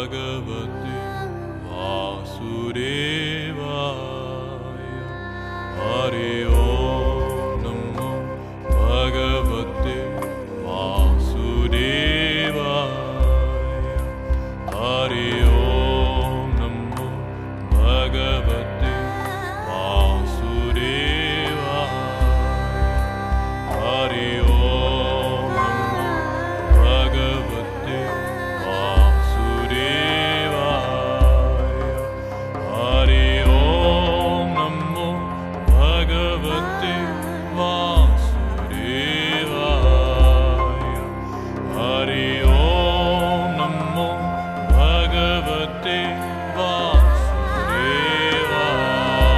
भगवते वासुदेवाय सुरेवार्य हरे हरि ओं नमो भगवते वा